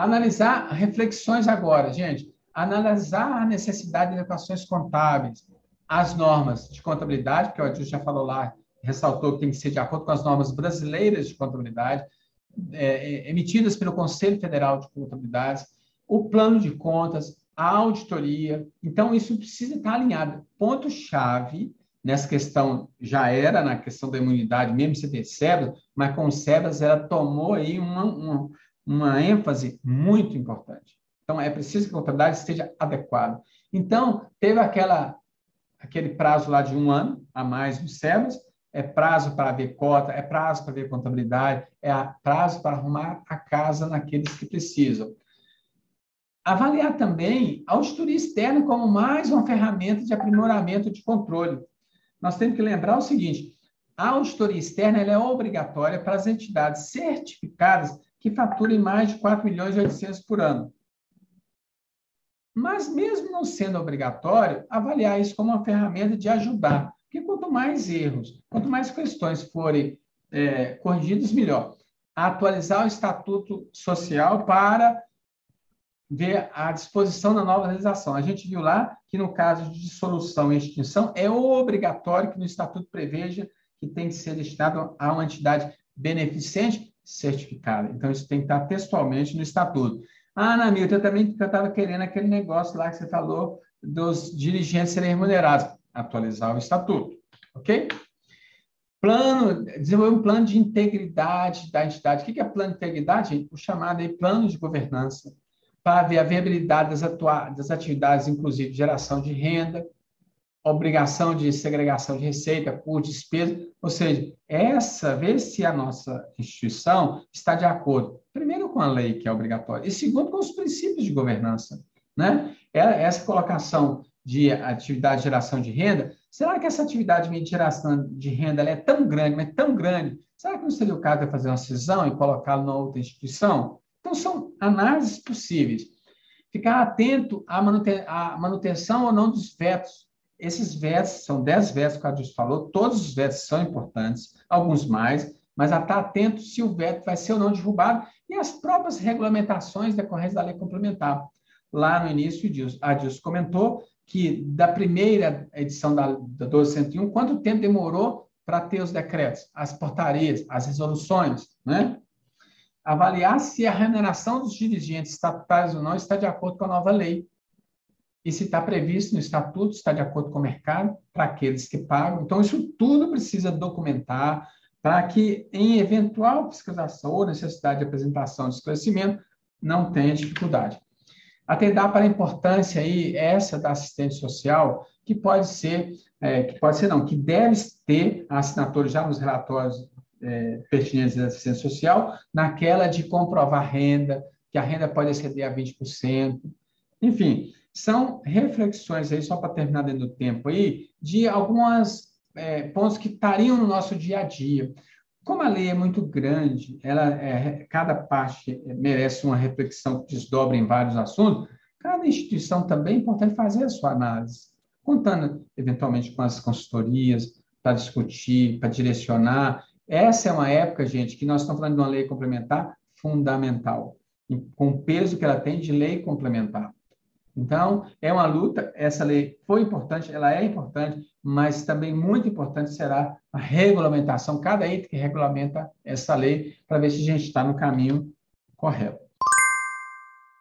Analisar reflexões agora, gente. Analisar a necessidade de equações contábeis, as normas de contabilidade, que o Adilson já falou lá, ressaltou que tem que ser de acordo com as normas brasileiras de contabilidade, é, é emitidas pelo Conselho Federal de Contabilidade, o plano de contas, a auditoria. Então, isso precisa estar alinhado. Ponto-chave nessa questão já era na questão da imunidade, mesmo se ter SEBAS, mas com o SEBAS ela tomou aí uma, uma, uma ênfase muito importante. Então, é preciso que a contabilidade esteja adequada. Então, teve aquela, aquele prazo lá de um ano a mais no SEBAS, é prazo para ver cota, é prazo para ver contabilidade, é prazo para arrumar a casa naqueles que precisam. Avaliar também a auditoria externa como mais uma ferramenta de aprimoramento de controle nós temos que lembrar o seguinte: a auditoria externa é obrigatória para as entidades certificadas que faturem mais de 4 milhões e 800 por ano. Mas, mesmo não sendo obrigatório, avaliar isso como uma ferramenta de ajudar. Porque quanto mais erros, quanto mais questões forem é, corrigidas, melhor. Atualizar o estatuto social para ver a disposição da nova legislação. A gente viu lá que, no caso de dissolução e extinção, é obrigatório que no estatuto preveja que tem que ser destinado a uma entidade beneficente certificada. Então, isso tem que estar textualmente no estatuto. Ah, Ana Milton, eu também estava querendo aquele negócio lá que você falou dos dirigentes serem remunerados. Atualizar o estatuto, ok? Plano, desenvolver um plano de integridade da entidade. O que é plano de integridade? O chamado aí plano de governança para ver a viabilidade das, das atividades, inclusive geração de renda, obrigação de segregação de receita, por despesa, ou seja, essa, ver se a nossa instituição está de acordo, primeiro com a lei, que é obrigatória, e segundo com os princípios de governança. Né? É, essa colocação de atividade de geração de renda, será que essa atividade de geração de renda é tão grande, mas tão grande, será que não seria o caso de fazer uma cisão e colocá-lo numa outra instituição? Então, são análises possíveis. Ficar atento à, manutenção ou não dos vetos. Esses vetos, são 10 vetos que a Adilson falou, todos os vetos são importantes, alguns mais, mas a estar atento se o veto vai ser ou não derrubado e as próprias regulamentações decorrentes da lei complementar. Lá no início, a Adilson comentou que da primeira edição da, da 1201, quanto tempo demorou para ter os decretos, as portarias, as resoluções, né? avaliar se a remuneração dos dirigentes estatutários ou não está de acordo com a nova lei. E se está previsto no estatuto, está de acordo com o mercado, para aqueles que pagam. Então, isso tudo precisa documentar para que, em eventual fiscalização ou necessidade de apresentação de esclarecimento, não tenha dificuldade. Atendar para a importância aí, essa da assistente social, que pode ser, é, que pode ser não, que deve ter a assinatura já nos relatórios é, pertinentes da assistência social, naquela de comprovar renda, que a renda pode exceder a 20%. Enfim, são reflexões aí, só para terminar dentro do tempo aí, de alguns é, pontos que estariam no nosso dia a dia. Como a lei é muito grande, ela é, cada parte merece uma reflexão que desdobra em vários assuntos, cada instituição também é importante fazer a sua análise, contando eventualmente com as consultorias, para discutir, para direcionar, essa é uma época, gente, que nós estamos falando de uma lei complementar fundamental, com o peso que ela tem de lei complementar. Então, é uma luta, essa lei foi importante, ela é importante, mas também muito importante será a regulamentação, cada item que regulamenta essa lei, para ver se a gente está no caminho correto.